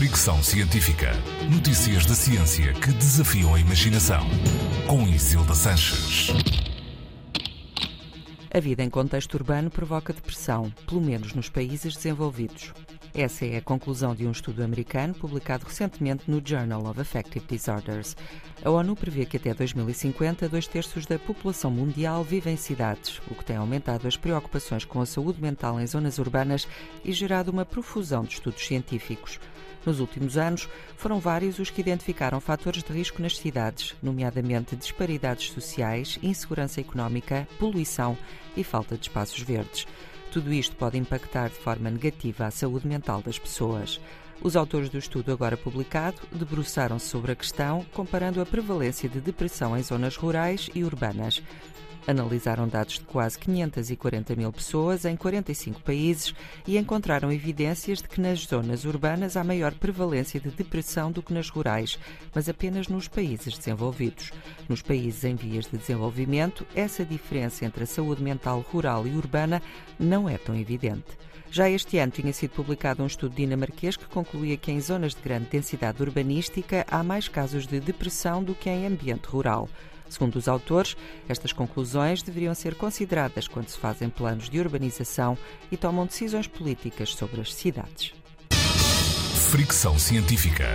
Fricção Científica. Notícias da ciência que desafiam a imaginação. Com Isilda Sanches. A vida em contexto urbano provoca depressão, pelo menos nos países desenvolvidos. Essa é a conclusão de um estudo americano publicado recentemente no Journal of Affective Disorders. A ONU prevê que até 2050, dois terços da população mundial vive em cidades, o que tem aumentado as preocupações com a saúde mental em zonas urbanas e gerado uma profusão de estudos científicos. Nos últimos anos, foram vários os que identificaram fatores de risco nas cidades, nomeadamente disparidades sociais, insegurança económica, poluição e falta de espaços verdes. Tudo isto pode impactar de forma negativa a saúde mental das pessoas. Os autores do estudo agora publicado debruçaram-se sobre a questão, comparando a prevalência de depressão em zonas rurais e urbanas. Analisaram dados de quase 540 mil pessoas em 45 países e encontraram evidências de que nas zonas urbanas há maior prevalência de depressão do que nas rurais, mas apenas nos países desenvolvidos. Nos países em vias de desenvolvimento, essa diferença entre a saúde mental rural e urbana não é tão evidente. Já este ano tinha sido publicado um estudo dinamarquês que concluía que em zonas de grande densidade urbanística há mais casos de depressão do que em ambiente rural. Segundo os autores, estas conclusões deveriam ser consideradas quando se fazem planos de urbanização e tomam decisões políticas sobre as cidades. Fricção científica.